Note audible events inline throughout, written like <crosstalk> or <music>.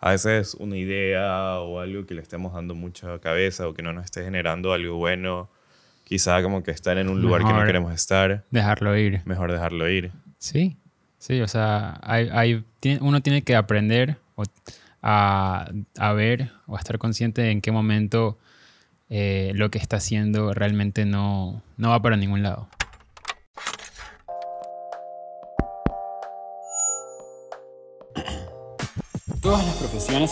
a veces una idea o algo que le estemos dando mucha cabeza o que no nos esté generando algo bueno, quizá como que estar en un lugar que no queremos estar, Dejarlo ir. mejor dejarlo ir. Sí, sí, o sea, hay, hay- uno tiene que aprender a, a ver o a estar consciente en qué momento eh, lo que está haciendo realmente no, no va para ningún lado.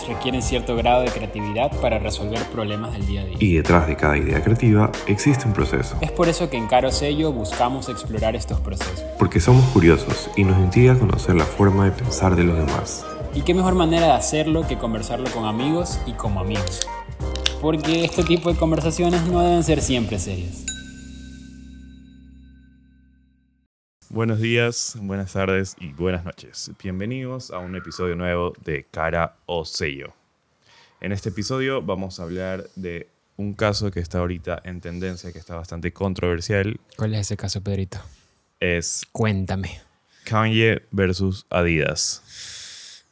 Requieren cierto grado de creatividad para resolver problemas del día a día. Y detrás de cada idea creativa existe un proceso, Es por eso que en Caro Sello buscamos explorar estos procesos. porque somos curiosos y nos intriga conocer la forma de pensar de los demás. ¿Y qué mejor manera de hacerlo que conversarlo con amigos y como amigos? Porque este tipo de conversaciones no deben ser siempre serias. Buenos días, buenas tardes y buenas noches. Bienvenidos a un episodio nuevo de Cara o Sello. En este episodio vamos a hablar de un caso que está ahorita en tendencia, que está bastante controversial. ¿Cuál es ese caso, Pedrito? Es Cuéntame. Kanye versus Adidas.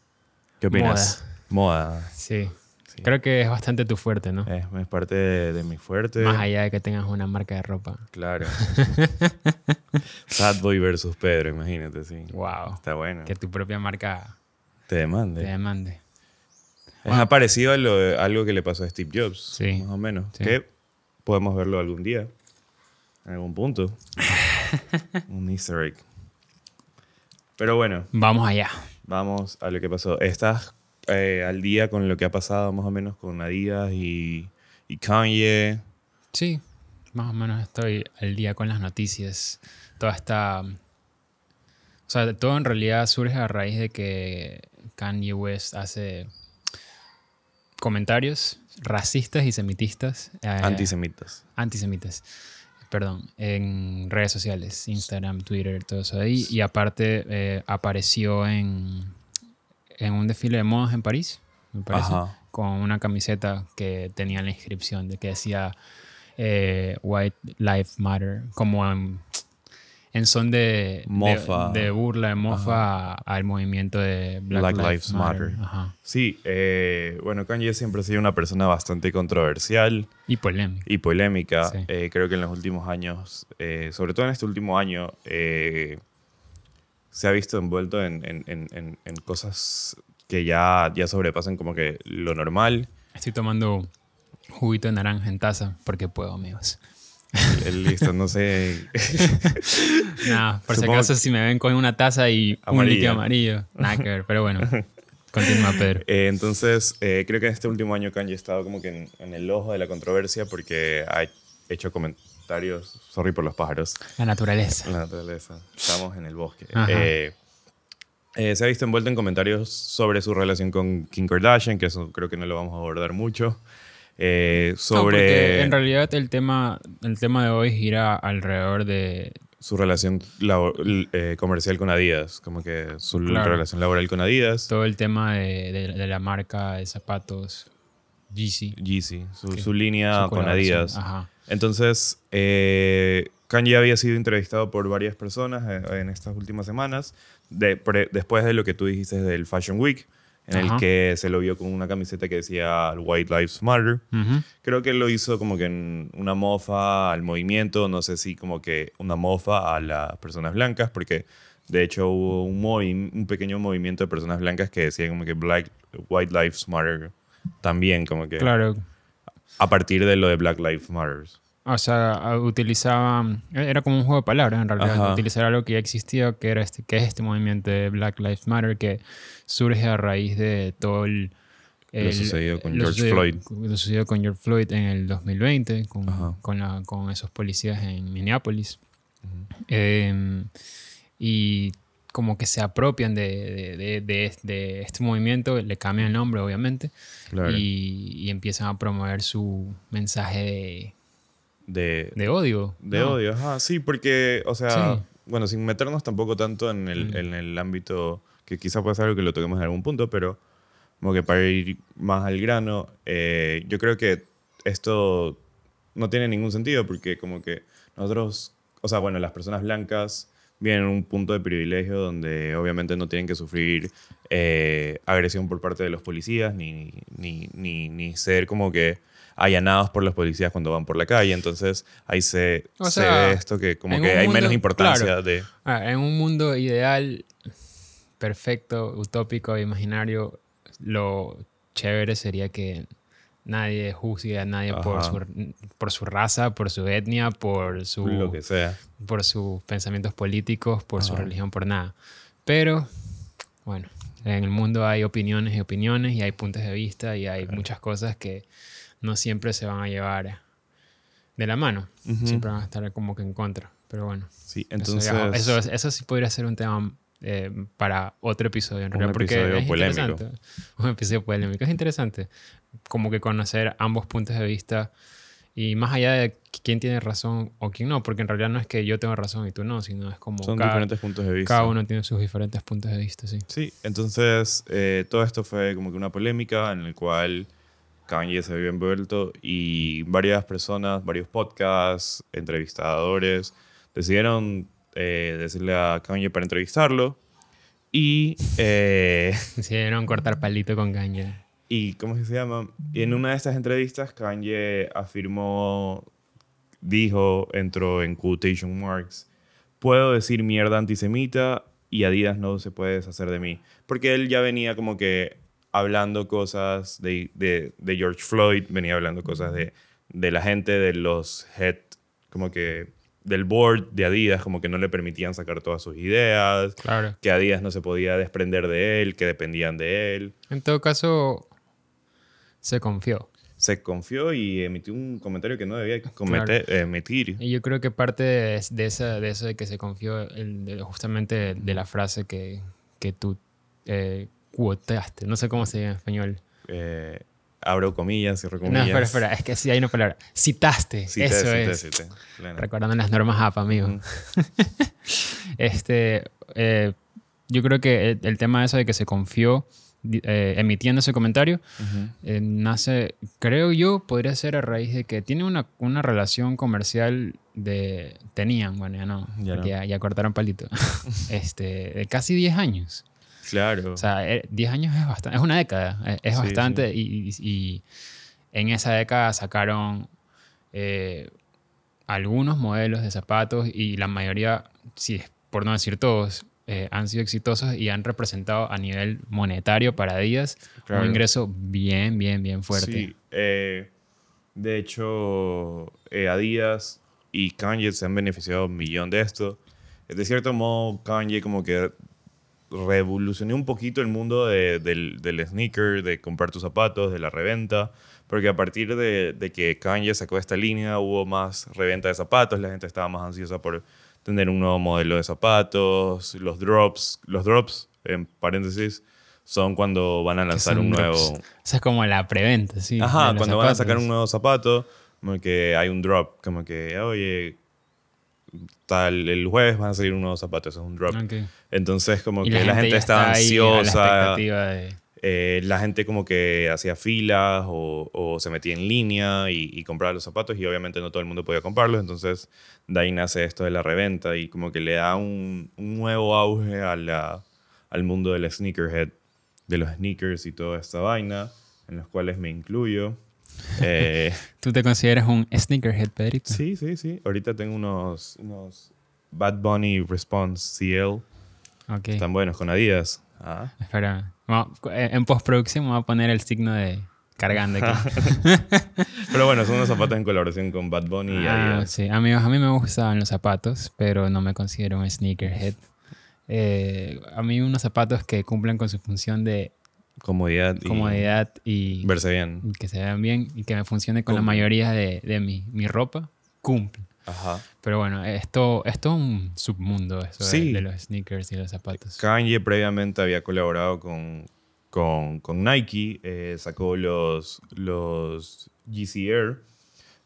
¿Qué opinas? Moda. Sí. Sí. Creo que es bastante tu fuerte, ¿no? Es, es parte de, de mi fuerte. Más allá de que tengas una marca de ropa. Claro. <laughs> Sad Boy versus Pedro, imagínate, sí. Wow. Está bueno. Que tu propia marca Te demande. te demande. Es parecido a lo de- algo que le pasó a Steve Jobs, Sí. más o menos. Sí. Que podemos verlo algún día, en algún punto. <laughs> Un easter egg. Pero bueno, Vamos allá. vamos a lo que pasó. ¿Estás eh, al día con lo que ha pasado más o menos con Adidas y, y Kanye? Sí, más o menos estoy al día con las noticias. Toda esta... O sea, todo en realidad surge a raíz de que Kanye West hace comentarios racistas y semitistas. eh, Antisemitas. antisemitas, perdón, en redes sociales, Instagram, Twitter, todo eso ahí. Y aparte eh, apareció en, en un desfile de modas en París, me parece, Ajá. con una camiseta que tenía la inscripción de que decía eh, White Lives Matter, como en, en son de, Mofa. de, burla, de mofa a- al movimiento de Black, Black Lives, Lives Matter. Matter. Ajá. Sí, eh, bueno, Kanye siempre ha sido una persona bastante controversial. Y polémica. y polémica. Sí. Eh, creo que en los últimos años, eh, sobre todo en este último año, eh, se ha visto envuelto en, en- en- en- cosas que ya, ya sobrepasan como que lo normal. Estoy tomando juguito de naranja en taza porque puedo, amigos. El listo, no sé. <laughs> Nada, por si Supongo acaso si me ven con una taza y un líquido amarillo. Nada que ver, pero bueno. <laughs> Continúa, Pedro. Eh, entonces, eh, creo que en este último año Kanye ha estado como que en, en el ojo de la controversia porque ha hecho comentarios, sorry por los pájaros, La naturaleza. La naturaleza. Estamos en el bosque. Eh, eh, se ha visto envuelto en comentarios sobre su relación con Kim Kardashian, que eso creo que no lo vamos a abordar mucho. Eh, No, sobre porque en realidad el tema, el tema de hoy gira alrededor de... su relación labo- l- eh, comercial con Adidas, como que su Claro. relación laboral con Adidas, todo el tema de, de- de la marca de zapatos Yeezy. Yeezy, su, línea con. Adidas. Ajá. Entonces, eh, Kanye había sido entrevistado por varias personas eh, en estas últimas semanas, de- pre- después de lo que tú dijiste del Fashion Week, en Ajá. el que se lo vio con una camiseta que decía White Lives Matter. Creo que lo hizo como que en una mofa al movimiento, no sé si como que una mofa a las personas blancas, porque de hecho hubo un, un pequeño movimiento de personas blancas que decían como que Black, White Lives Matter también, como que Claro. a partir de lo de Black Lives Matter. O sea, a- utilizaban... Era como un juego de palabras, en realidad. Ajá. Utilizar algo que ya existía, que, era este, que es este movimiento de Black Lives Matter, que surge a raíz de todo el... Lo sucedido con George sucedido- Floyd. Lo sucedido con George Floyd en el 2020, con, con, la- con esos policías en Minneapolis. Eh, y como que se apropian de, de- de- de- este movimiento, le cambian el nombre, obviamente, Claro. y, y empiezan a promover su mensaje de, de, de odio. de ¿no? odio, ajá, sí, porque, o sea, Sí. bueno, sin meternos tampoco tanto en el, Mm. en el ámbito, que quizá puede ser algo que lo toquemos en algún punto, pero como que para ir más al grano, eh, yo creo que esto no tiene ningún sentido porque como que nosotros, o sea, bueno, las personas blancas vienen en un punto de privilegio donde obviamente no tienen que sufrir eh, agresión por parte de los policías ni, ni, ni, ni ser como que allanados por los policías cuando van por la calle. Entonces ahí se, O se sea, ve esto que como que hay mundo- menos importancia claro. de... Ah, en un mundo ideal, perfecto, utópico, imaginario, lo chévere sería que nadie juzgue a nadie por su, por su raza, por su etnia, por su Lo que sea. por sus pensamientos políticos, por su religión, por nada. Pero, bueno, en el mundo hay opiniones y opiniones y hay puntos de vista y hay muchas cosas que no siempre se van a llevar de la mano. Ujú. Siempre van a estar como que en contra. Pero bueno, Sí, eso entonces... ya- eso, eso, sí podría ser un tema eh, para otro episodio, en realidad, porque episodio es polémico. Un episodio polémico. Es interesante como que conocer ambos puntos de vista y más allá de quién tiene razón o quién no, porque en realidad no es que yo tenga razón y tú no, sino es como son cada, diferentes puntos de vista. cada uno tiene sus diferentes puntos de vista, sí. Sí, entonces eh, todo esto fue como que una polémica en el cual Kanye se había envuelto y varias personas, varios podcasts, entrevistadores, decidieron eh, decirle a Kanye para entrevistarlo y, eh, <laughs> Decidieron cortar palito con caña. y ¿cómo se llama? Y en una de estas entrevistas Kanye afirmó, dijo, entró en quotation marks, puedo decir mierda antisemita y Adidas no se puede deshacer de mí. Porque él ya venía como que hablando cosas de, de, de George Floyd, venía hablando cosas de, de la gente, de los head, como que del board de Adidas, como que no le permitían sacar todas sus ideas, Claro. que Adidas no se podía desprender de él, que dependían de él. En todo caso, se confió. Se confió y emitió un comentario que no debía cometer, emitir. Y yo creo que parte de, esa, de eso de que se confió el- de- justamente de la frase que, que tú eh, quotaste. No sé cómo se dice en español. Eh, abro comillas, cierro No, comillas. espera, espera. Es que sí hay una palabra. Citaste. Cité, eso cité, es. cité. Recordando las normas APA, amigo. <laughs> Este, eh, yo creo que el, el tema de eso de que se confió eh, emitiendo ese comentario eh, nace, creo yo, podría ser a raíz de que tiene una, una relación comercial de... Tenían, bueno, ya no, Ya no. ya, ya cortaron palito. <laughs> este, de casi 10 años. Claro. O sea, eh, 10 años es bastante, es una década, eh, es Sí, bastante Y, y- y en esa década sacaron eh, algunos modelos de zapatos y la mayoría, es por no decir todos, eh, han sido exitosos y han representado a nivel monetario para Díaz Claro. un ingreso bien, bien, bien fuerte. Sí, eh, de hecho, eh, Adidas y Kanye se han beneficiado un millón de esto. De cierto modo, Kanye como que revolucionó un poquito el mundo de- del, del sneaker, de comprar tus zapatos, de la reventa, porque a partir de, de que Kanye sacó esta línea hubo más reventa de zapatos, la gente estaba más ansiosa por tener un nuevo modelo de zapatos, los drops, los drops, en paréntesis, son cuando van a lanzar un drops. nuevo... Eso es como la preventa, sí. Ajá, cuando van a sacar un nuevo zapato, como que hay un drop, como que, oye, tal, el jueves van a salir un nuevo zapato, eso es un drop. Entonces, como que la gente, ya estaba está ahí a la ansiosa, de- eh, la gente como que hacía filas o, o se metía en línea y, y compraba los zapatos y obviamente no todo el mundo podía comprarlos, entonces de ahí nace esto de la reventa y como que le da un, un nuevo auge a la, al mundo del sneakerhead, de los sneakers y toda esta vaina, en los cuales me incluyo. Eh, <laughs> ¿Tú te consideras un sneakerhead, Pedrito? sí, sí, sí. Ahorita tengo unos, unos Bad Bunny Response CL. Ok. Están buenos con Adidas. Ah. Espera. Eh, En postproducción me voy a poner el signo de cargando aquí. <laughs> <laughs> Pero bueno, son unos zapatos en colaboración con Bad Bunny y Ah, Adidas. sí, amigos, a mí me gustan los zapatos, pero no me considero un sneakerhead. Eh, a mí unos zapatos que cumplan con su función de Comodidad y comodidad y, verse bien. que se vean bien y que me funcione con la mayoría de, de mi, mi ropa, cumplen. Ajá. Pero bueno, esto, esto es un submundo eso de, los sneakers y los zapatos. Kanye previamente había colaborado con, con, con Nike, eh, sacó los, los GC Air.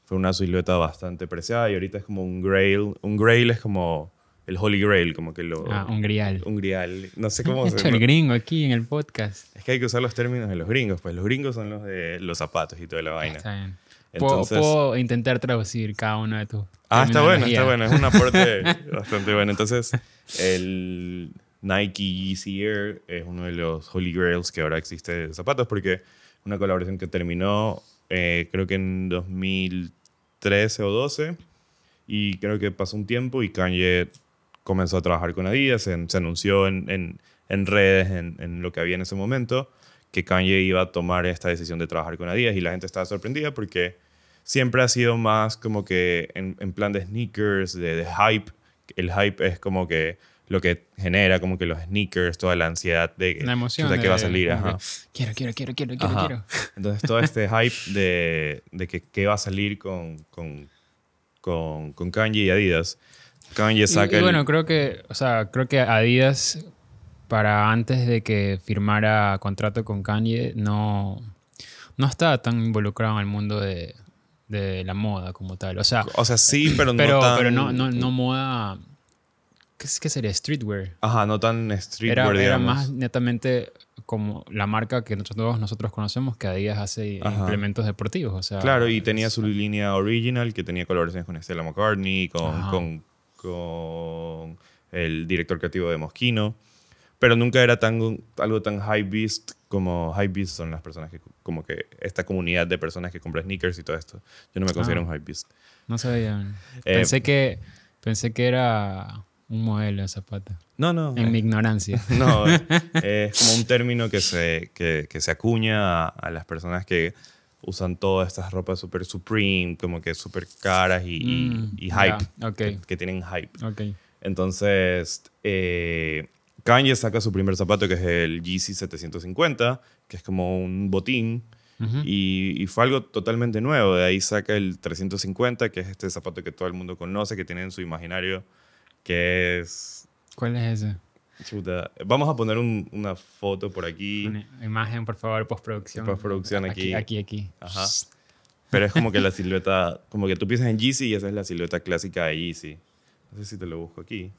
Fue una silueta bastante preciada y ahorita es como un grail. Un grail es como el Holy Grail, como que lo... Ah, un grial. un grial. No sé cómo <laughs> se hecho el gringo aquí en el podcast. Es que hay que usar los términos de los gringos, pues los gringos son los de los zapatos y toda la vaina. Está bien. Entonces, puedo intentar traducir cada uno de tus. ah, está bueno, está bueno. Es un aporte <laughs> bastante bueno. Entonces, el Nike Yeezy Air es uno de los holy grails que ahora existe de zapatos porque una colaboración que terminó eh, creo que en 2013 o 12 y creo que pasó un tiempo y Kanye comenzó a trabajar con Adidas, en- se anunció en, en- en redes, en, en lo que había en ese momento, que Kanye iba a tomar esta decisión de trabajar con Adidas y la gente estaba sorprendida porque siempre ha sido más como que en, en plan de sneakers, de, de hype. El hype es como que lo que genera como que los sneakers, toda la ansiedad de que, La emoción. chuta, de- que va a salir. Ajá. Quiero, quiero, quiero, quiero, quiero, Ajá. quiero. <laughs> Entonces todo este hype de, de que, que va a salir con, con, con, con Kanye y Adidas. Kanye saca y bueno, creo que, o sea, creo que Adidas, para antes de que firmara contrato con Kanye, no, no estaba tan involucrado en el mundo de, de la moda como tal. O sea, O sea, sí, pero, <clears throat> pero, no tan... pero no, no, no moda. ¿Qué, sería? Streetwear. Ajá, no tan streetwear, Era, era digamos. más netamente como la marca que nosotros, todos nosotros conocemos, que Adidas hace Ajá. implementos deportivos. O sea, Claro, y tenía su línea original, que tenía colaboraciones con Stella McCartney, con, con el director creativo de Moschino. Pero nunca era tan, algo tan high beast como high beast son las personas que, como que esta comunidad de personas que compran sneakers y todo esto. Yo no me considero Ah. un high beast. No sabía. Eh, pensé, que, pensé que era un modelo de zapato. No, no. En eh, mi ignorancia. <laughs> No, <laughs> es, es como un término que se, que, que se acuña a, a las personas que usan todas estas ropas super supreme, como que super caras y, y- Mm, y hype, ya, ok. que, que tienen hype. Ok. Entonces, eh, Kanye saca su primer zapato que es el Yeezy 750, que es como un botín, y, y fue algo totalmente nuevo. De ahí saca el 350, que es este zapato que todo el mundo conoce, que tiene en su imaginario, que es... ¿Cuál es ese? Chuta, vamos a poner un- una foto por aquí. Una imagen, por favor, postproducción. Postproducción aquí. Aquí, aquí. Ajá. Pero es como que la silueta, como que tú piensas en Yeezy y esa es la silueta clásica de Yeezy. No sé si te lo busco aquí,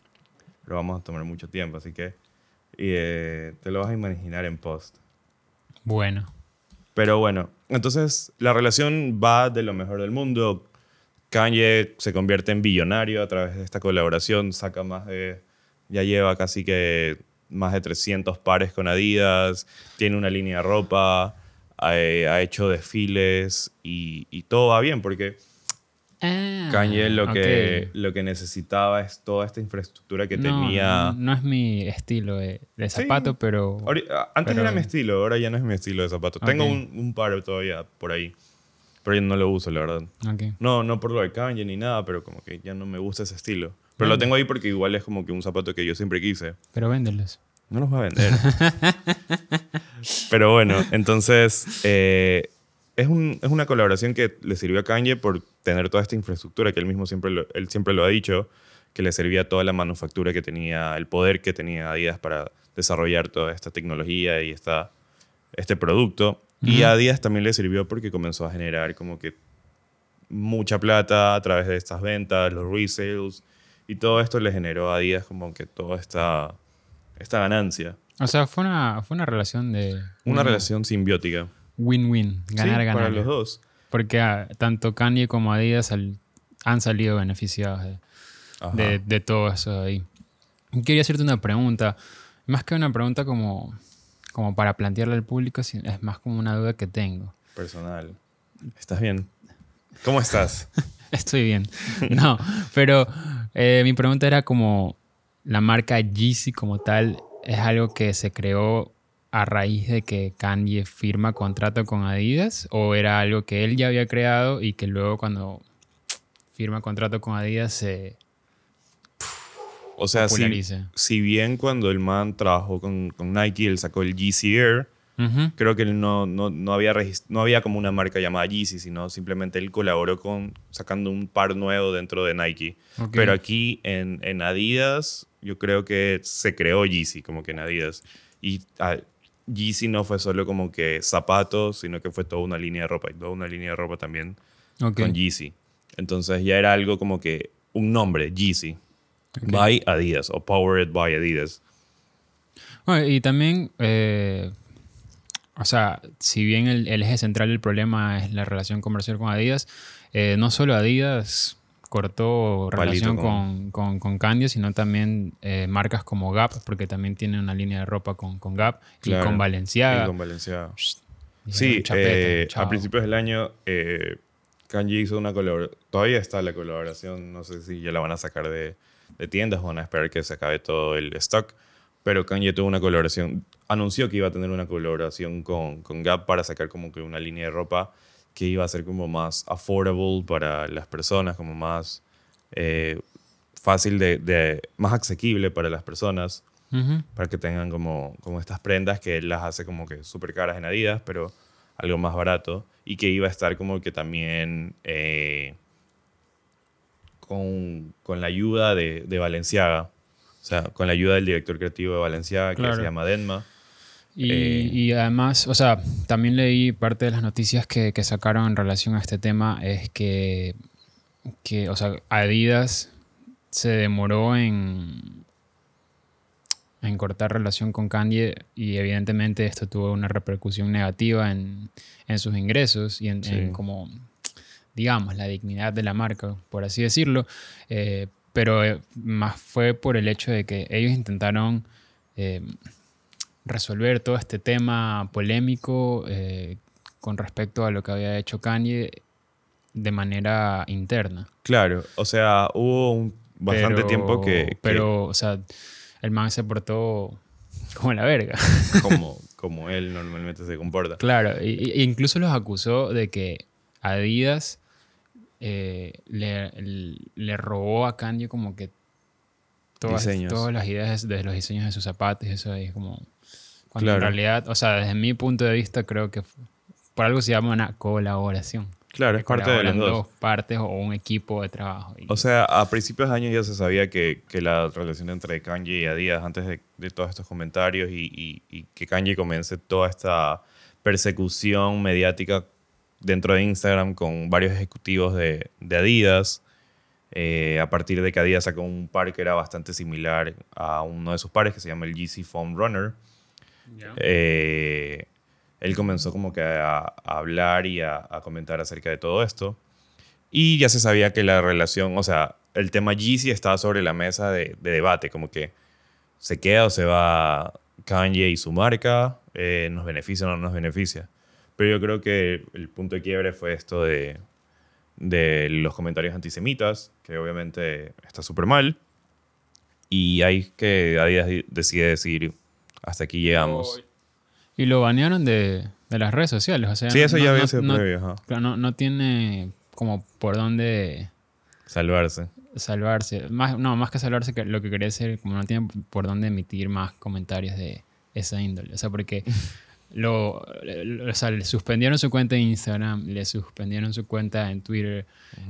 pero vamos a tomar mucho tiempo, así que y, eh, te lo vas a imaginar en post. Bueno. Pero bueno, entonces la relación va de lo mejor del mundo. Kanye se convierte en billonario a través de esta colaboración, saca más de, ya lleva casi que más de 300 pares con Adidas, tiene una línea de ropa, ha, ha hecho desfiles y, y todo va bien porque Kanye lo que, ok. lo que necesitaba es toda esta infraestructura que No, tenía... No, no es mi estilo de, de Sí. zapato, pero. Ahori- Antes Pero- era mi estilo, ahora ya no es mi estilo de zapato. Tengo Ok. un, un par todavía por ahí, pero yo no lo uso, la verdad. Ok. No, no por lo de Kanye ni nada, pero como que ya no me gusta ese estilo. Pero lo tengo ahí porque igual es como que un zapato que yo siempre quise. Pero véndelos. No los voy a vender. <laughs> pero bueno, entonces eh, es, un- es una colaboración que le sirvió a Kanye por tener toda esta infraestructura que él mismo siempre lo, él siempre lo ha dicho, que le servía toda la manufactura que tenía, el poder que tenía Adidas para desarrollar toda esta tecnología y esta, este producto. Y a Adidas también le sirvió porque comenzó a generar como que mucha plata a través de estas ventas, los resales, y todo esto le generó a Adidas como que toda esta, esta ganancia. O sea, fue una, fue una relación de. Una un relación simbiótica. Win-win. Ganar, Sí, ganar. Para los dos. Porque ah, tanto Kanye como Adidas sal- han salido beneficiados de, de, de todo eso ahí. Quería hacerte una pregunta. Más que una pregunta como, como para plantearle al público, es más como una duda que tengo. Personal. ¿Estás bien? ¿Cómo estás? <laughs> Estoy bien. No, pero eh, mi pregunta era como la marca Yeezy como tal es algo que se creó a raíz de que Kanye firma contrato con Adidas o era algo que él ya había creado y que luego cuando firma contrato con Adidas se O sea, si, si bien cuando el man trabajó con, con Nike, él sacó el Yeezy Air, Ujú. creo que él no, no, no, había no había como una marca llamada Yeezy, sino simplemente él colaboró con sacando un par nuevo dentro de Nike. Ok. Pero aquí en, en Adidas, yo creo que se creó Yeezy, como que en Adidas. Y ah, Yeezy no fue solo como que zapatos, sino que fue toda una línea de ropa. Y toda una línea de ropa también Ok. con Yeezy. Entonces ya era algo como que un nombre, Yeezy. Ok. By Adidas o Powered by Adidas. Bueno, y también, eh, o sea, si bien el, el eje central del problema es la relación comercial con Adidas, eh, no solo Adidas cortó Palito relación con- con, con, sino también eh, marcas como Gap, porque también tiene una línea de ropa con, con Gap Claro. y con Y Balenciaga. con Valenciaga. Sí, "Chapeta, eh, chao". a principios del año eh, Kanji hizo una colaboración. Todavía está la colaboración, no sé si ya la van a sacar de, de tiendas o van a esperar que se acabe todo el stock. Pero Kanye tuvo una colaboración, anunció que iba a tener una colaboración con, con Gap para sacar como que una línea de ropa que iba a ser como más affordable para las personas, como más eh, fácil de, de- más asequible para las personas Ujú. para que tengan como, como estas prendas que él las hace como que súper caras en Adidas, pero algo más barato y que iba a estar como que también eh, con, con la ayuda de, de Valenciaga, o sea, con la ayuda del director creativo de Valenciaga que Claro. se llama Denma. Y, Eh, y además, o sea, también leí parte de las noticias que, que sacaron en relación a este tema, es que, que, o sea, Adidas se demoró en, en cortar relación con Kanye y evidentemente esto tuvo una repercusión negativa en, en sus ingresos y en, Sí. en como, digamos, la dignidad de la marca, por así decirlo. Eh, pero eh, más fue por el hecho de que ellos intentaron... eh, resolver todo este tema polémico eh, con respecto a lo que había hecho Kanye de manera interna. Claro, o sea, hubo un, bastante Pero- tiempo que, que Pero, o sea, el man se portó como la verga. <laughs> como, como él normalmente se comporta. claro, y- y- e incluso los acusó de que Adidas eh, le, le robó a Kanye como que todas, todas las ideas de los diseños de sus zapatos y eso es como... Cuando Claro. en realidad, o sea, desde mi punto de vista creo que por algo se llama una colaboración. Claro, es parte de Colaboran dos. partes o un equipo de trabajo. O sea, a principios de año ya se sabía que, que la relación entre Kanye y Adidas, antes de, de todos estos comentarios y, y- y que Kanye comience toda esta persecución mediática dentro de Instagram con varios ejecutivos de, de Adidas, eh, a partir de que Adidas sacó un par que era bastante similar a uno de sus pares, que se llama el GC Foam Runner, eh, él comenzó como que a, a hablar y a, a comentar acerca de todo esto. Y ya se sabía que la relación, o sea, el tema Yeezy estaba sobre la mesa de, de debate, como que se queda o se va Kanye y su marca, eh, nos beneficia o no nos beneficia. Pero yo creo que el punto de quiebre fue esto de, de los comentarios antisemitas, que obviamente está súper mal. Y ahí que Adidas di- decide decir, hasta aquí llegamos. Y lo banearon de, de las redes sociales. O sea, Sí, eso no- ya había no- sido no- previo, no, no tiene como por dónde Salvarse. salvarse. Más, no, más que salvarse, que lo que quería decir, como no tiene por dónde emitir más comentarios de esa índole. O sea, porque lo, <laughs> lo- o sea, le suspendieron su cuenta en Instagram, le suspendieron su cuenta en Twitter,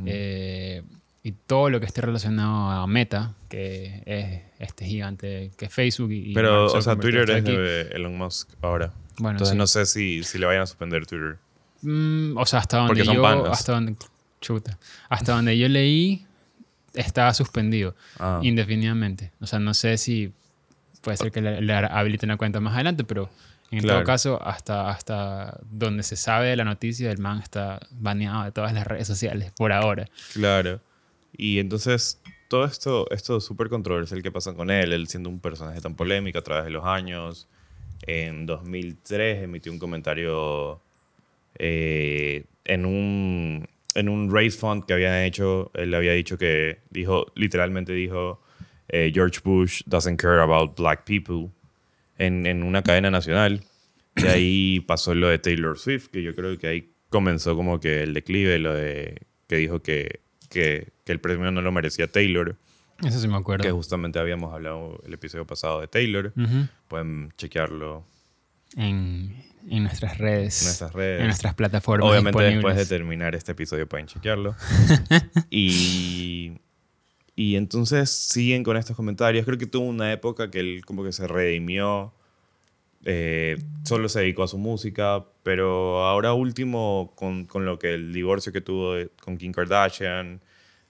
eh, y todo lo que esté relacionado a Meta, que es este gigante que es Facebook. Y, Pero, o sea, Twitter es aquí. de Elon Musk ahora. Bueno, Entonces sí. no sé si, si le vayan a suspender Twitter. Mm, o sea, hasta donde yo, panas. hasta donde, chuta, hasta donde yo leí, estaba suspendido Ah. indefinidamente. O sea, no sé si puede ser que le, le habiliten la cuenta más adelante, pero en Claro. todo caso, hasta, hasta donde se sabe de la noticia, el man está baneado de todas las redes sociales por ahora. Claro. Y entonces, todo esto, esto súper controversial que pasa con él, él siendo un personaje tan polémico a través de los años. En 2003 emitió un comentario eh, en, un, en un race fund que habían hecho. Él había dicho que, dijo, literalmente dijo, eh, George Bush doesn't care about black people en, en una cadena nacional. Y ahí pasó lo de Taylor Swift, que yo creo que ahí comenzó como que el declive, lo de que dijo que, que el premio no lo merecía Taylor, Eso sí me acuerdo. que justamente habíamos hablado el episodio pasado de Taylor. Ujú. Pueden chequearlo en, en nuestras redes. en nuestras redes. En nuestras plataformas. Obviamente después de disponibles. terminar este episodio pueden chequearlo. <laughs> y, y entonces siguen con estos comentarios. Creo que tuvo una época que él como que se redimió. eh, solo se dedicó a su música, pero ahora último con, con lo que el divorcio que tuvo con Kim Kardashian,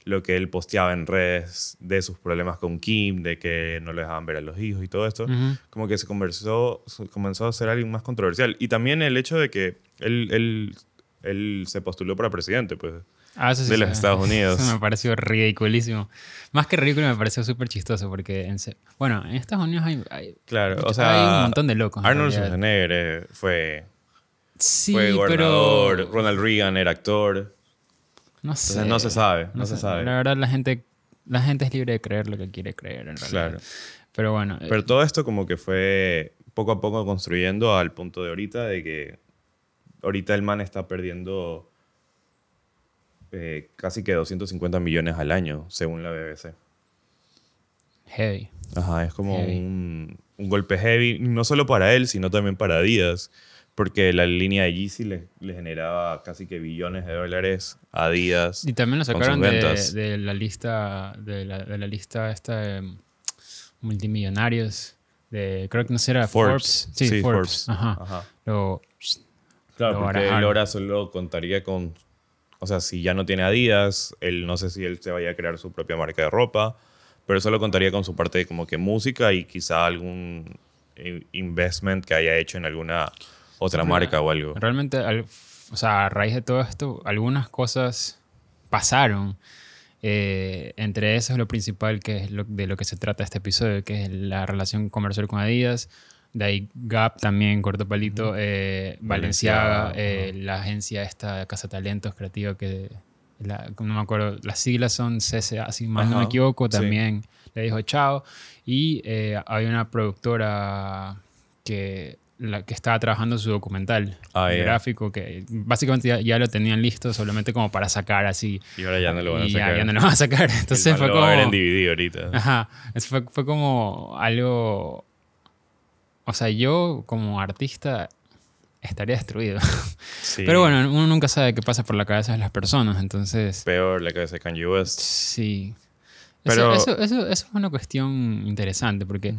lo que él posteaba en redes de sus problemas con Kim, de que no le dejaban ver a los hijos y todo esto, Ujú. como que se conversó, comenzó a ser alguien más controversial. Y también el hecho de que él, él, él se postuló para presidente, pues. Ah, eso sí de los <laughs> se- Estados Unidos. Eso me pareció ridiculísimo. Más que ridículo, me pareció súper chistoso porque, en bueno, en Estados Unidos hay, hay, Claro, o sea, hay un montón de locos. Arnold. Schwarzenegger eh, fue, Sí, fue gobernador, pero Ronald Reagan era actor. No sé. Entonces no se sabe, no, se sabe. La verdad, la gente, la gente es libre de creer lo que quiere creer, en realidad. Claro. Pero bueno, eh, Pero todo esto como que fue poco a poco construyendo al punto de ahorita de que ahorita el man está perdiendo eh, casi que 250 millones al año, según la BBC. heavy. Ajá, es como un, un golpe heavy, no solo para él, sino también para Adidas, porque la línea de Yeezy le, le generaba casi que billones de dólares a Adidas. Y también lo sacaron de, la lista, de la, de la lista esta de multimillonarios. De, creo que no sé, era Forbes. Forbes. Sí, Sí, Forbes. Forbes. Ajá. Ajá. Lo- Claro, Lo porque él ahora solo contaría con. O sea, si ya no tiene Adidas, él no sé si él se vaya a crear su propia marca de ropa, pero solo contaría con su parte de como que música y quizá algún investment que haya hecho en alguna otra marca o algo. Realmente, al- o sea, a raíz de todo esto, algunas cosas pasaron. Eh, entre eso es lo principal que es lo- de lo que se trata este episodio, que es la relación comercial con Adidas. De ahí Gap también, Corto Palito, eh, Valenciaga, eh, la agencia esta Casa Talentos Creativa que, la- no me acuerdo, las siglas son CCA, si mal no me equivoco, sí. también le dijo chao. Y eh, hay una productora que, la, que estaba trabajando su documental Ah, ya. gráfico que básicamente ya, ya lo tenían listo solamente como para sacar así. Y ahora ya no lo van a y ya, sacar. ya no lo van a sacar. <laughs> Entonces El fue lo como... va a ver en DVD ahorita. Ajá, eso fue, fue como algo... O sea, yo como artista estaría destruido. <laughs> Sí. Pero bueno, uno nunca sabe qué pasa por la cabeza de las personas, entonces... Peor la cabeza de Kanye West. Sí. Pero- Eso, eso, eso- eso es una cuestión interesante porque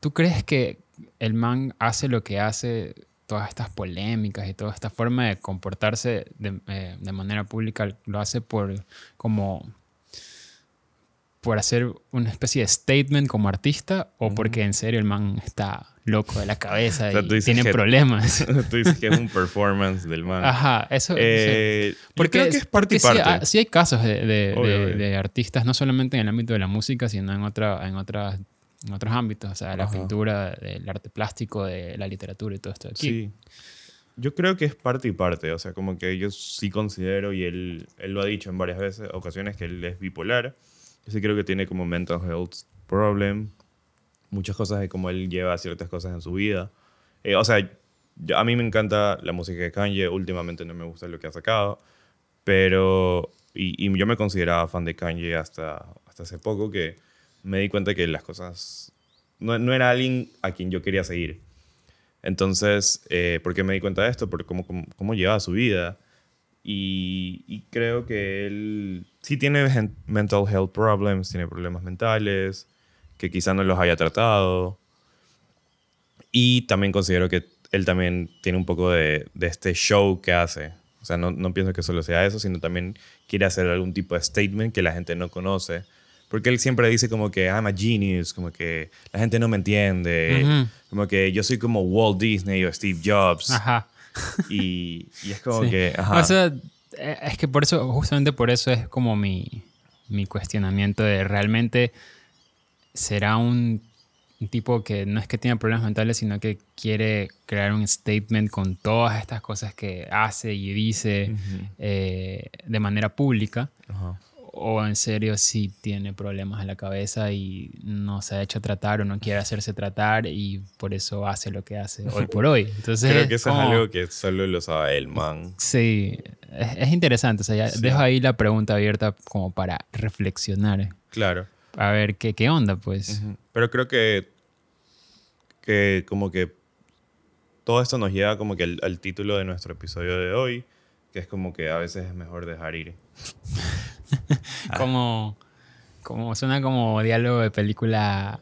¿tú crees que el man hace lo que hace, todas estas polémicas y toda esta forma de comportarse de, eh, de manera pública, lo hace por como por hacer una especie de statement como artista o porque en serio el man está loco de la cabeza O sea, y tiene que- problemas? <laughs> Tú dices que es un performance del man. Ajá, eso... sí. Eh, yo Porque, creo que es parte y sí, parte. ha- sí hay casos de, de- Obvio, de- obvio. de artistas, no solamente en el ámbito de la música, sino en, otra, en, otras, en otros ámbitos, o sea, la Ajá. pintura, el arte plástico, de la literatura y todo esto. Aquí, Sí. Yo creo que es parte y parte. O sea, como que yo sí considero, y él, él lo ha dicho en varias veces, ocasiones, que él es bipolar. Yo sí creo que tiene como mental health problem. Muchas cosas de cómo él lleva ciertas cosas en su vida. Eh, o sea, yo- a mí me encanta la música de Kanye. Últimamente no me gusta lo que ha sacado. Pero... Y, y yo me consideraba fan de Kanye hasta, hasta hace poco que me di cuenta que las cosas... No, no era alguien a quien yo quería seguir. Entonces, eh, ¿por qué me di cuenta de esto? Por cómo, cómo, cómo llevaba su vida. Y, creo que él sí tiene mental health problems, tiene problemas mentales, que quizá no los haya tratado. Y también considero que él también tiene un poco de, de este show que hace. O sea, no, no pienso que solo sea eso, sino también quiere hacer algún tipo de statement que la gente no conoce. Porque él siempre dice como que I'm a genius, como que la gente no me entiende, Ujú. como que yo soy como Walt Disney o Steve Jobs. Ajá. Y, y es como Sí. que... ajá. O sea, eh, es que por eso, justamente por eso es como mi, mi cuestionamiento de realmente será un, tipo que no es que tiene problemas mentales, sino que quiere crear un statement con todas estas cosas que hace y dice eh, de manera pública. Ajá. O en serio sí tiene problemas en la cabeza y no se ha hecho tratar o no quiere hacerse tratar y por eso hace lo que hace hoy por hoy. <laughs> Entonces, Creo que eso como- es algo que solo lo sabe el man. Sí, es, es interesante. O sea, ya Sí. dejo ahí la pregunta abierta como para reflexionar. Claro. A ver qué, qué onda, pues. Pero creo que, que como que todo esto nos lleva como que al, al título de nuestro episodio de hoy, que es como que a veces es mejor dejar ir. <laughs> <laughs> Como, como suena como diálogo de película.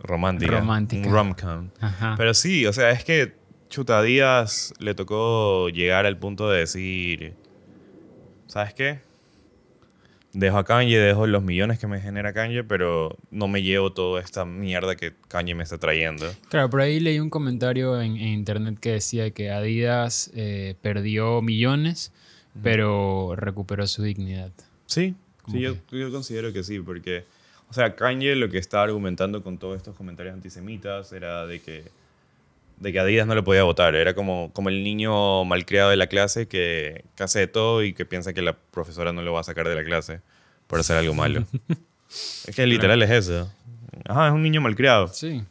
Romántica. Romántica. Un rom-com. Pero sí, o sea, es que Chuta Díaz le tocó llegar al punto de decir ¿sabes qué? Dejo a Kanye, dejo los millones que me genera Kanye, pero no me llevo toda esta mierda que Kanye me está trayendo. Claro, por ahí leí un comentario en, en internet que decía que Adidas eh, perdió millones, pero recuperó su dignidad. Sí, sí yo, yo considero que sí, porque, o sea, Kanye lo que estaba argumentando con todos estos comentarios antisemitas era de que, de que Adidas no le podía votar. Era como, como el niño malcriado de la clase que, que hace de todo y que piensa que la profesora no lo va a sacar de la clase por hacer algo malo. <laughs> es que literal es eso. Ajá, es un niño malcriado. Sí.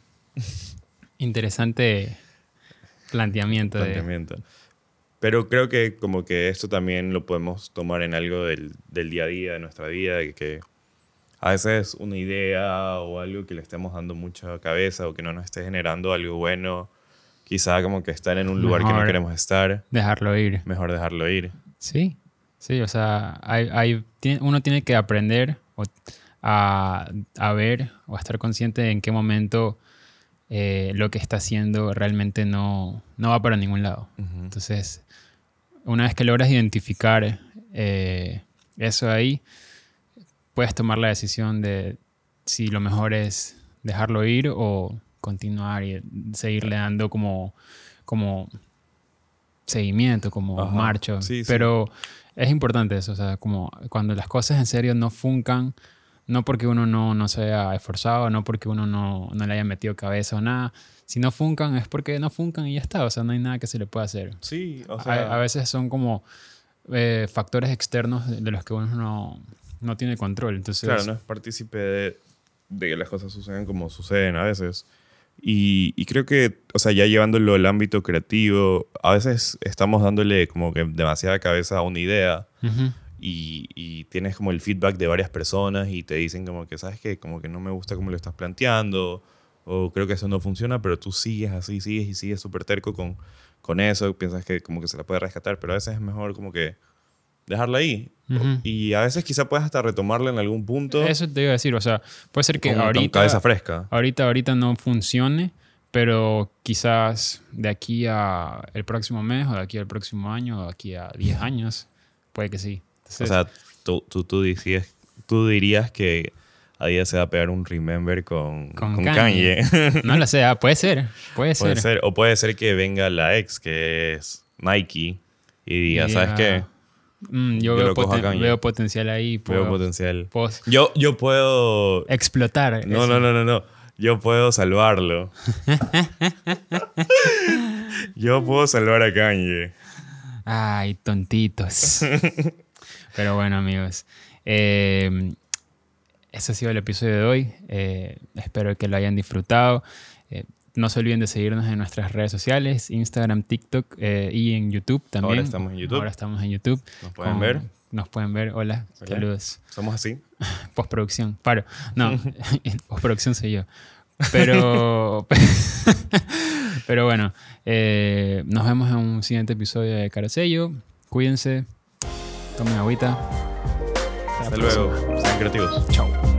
Interesante planteamiento, de... Pero creo que como que esto también lo podemos tomar en algo del, del día a día, de nuestra vida, de que a veces una idea o algo que le estemos dando mucha cabeza o que no nos esté generando algo bueno, quizá como que estar en un lugar que no Mejor. queremos estar, dejarlo ir. mejor dejarlo ir. Sí, sí, o sea, hay, hay- uno tiene que aprender a, a ver o a estar consciente de en qué momento eh, lo que está haciendo realmente no, no va para ningún lado. Entonces, una vez que logras identificar eh, eso ahí, puedes tomar la decisión de si lo mejor es dejarlo ir o continuar y seguirle dando como, como seguimiento, como Ajá, marcha. sí, sí. Pero es importante eso, o sea, como cuando las cosas en serio no funcan, no porque uno no, no se haya esforzado, no porque uno no, no le haya metido cabeza o nada. Si no funcan es porque no funcan y ya está, o sea, no hay nada que se le pueda hacer. Sí, o sea, a, veces son como eh, factores externos de, de los que uno no, no tiene control. Entonces, claro, no es partícipe de, de que las cosas sucedan como suceden a veces. Y, y creo que, o sea, ya llevándolo al ámbito creativo, a veces estamos dándole como que demasiada cabeza a una idea Ujú. Y, y tienes como el feedback de varias personas y te dicen como que, ¿sabes qué? Como que no me gusta cómo lo estás planteando o creo que eso no funciona, pero tú sigues así, sigues y sigues súper terco con, con eso, piensas que como que se la puede rescatar, pero a veces es mejor como que dejarla ahí. Ujú. Y a veces quizá puedes hasta retomarla en algún punto Eso te iba a decir, o sea, puede ser que con, con ahorita, cabeza fresca. ahorita, ahorita no funcione, pero quizás de aquí a el próximo mes o de aquí al próximo año o de aquí a 10 años, puede que sí. O sea, tú, tú, tú, dirías, tú dirías que a día se va a pegar un remember con, Con con, Kanye. Kanye. <laughs> no lo sé, ah, puede ser, puede, puede ser. ser. O puede ser que venga la ex, que es Nike, y diga, ¿sabes qué? Mm, Yo yo veo, poten- potencial ahí, puedo, Veo potencial. puedo Yo, yo puedo... explotar. No, eso. no, no, no, no. Yo puedo salvarlo. <laughs> yo puedo salvar a Kanye. Ay, tontitos. <laughs> Pero bueno, amigos. eh, ese ha sido el episodio de hoy. Eh, espero que lo hayan disfrutado. Eh, no se olviden de seguirnos en nuestras redes sociales, Instagram, TikTok eh, y en YouTube también. Ahora estamos en YouTube. Ahora estamos en YouTube. Nos pueden Con- ver. Nos pueden ver. Hola. Hola. Saludos. Somos así. <laughs> Postproducción. Paro. No, <laughs> <laughs> postproducción soy yo. Pero, pero bueno, nos vemos en un siguiente episodio de Caracello. Cuídense, tomen agüita. Hasta luego. Sean creativos. Chao.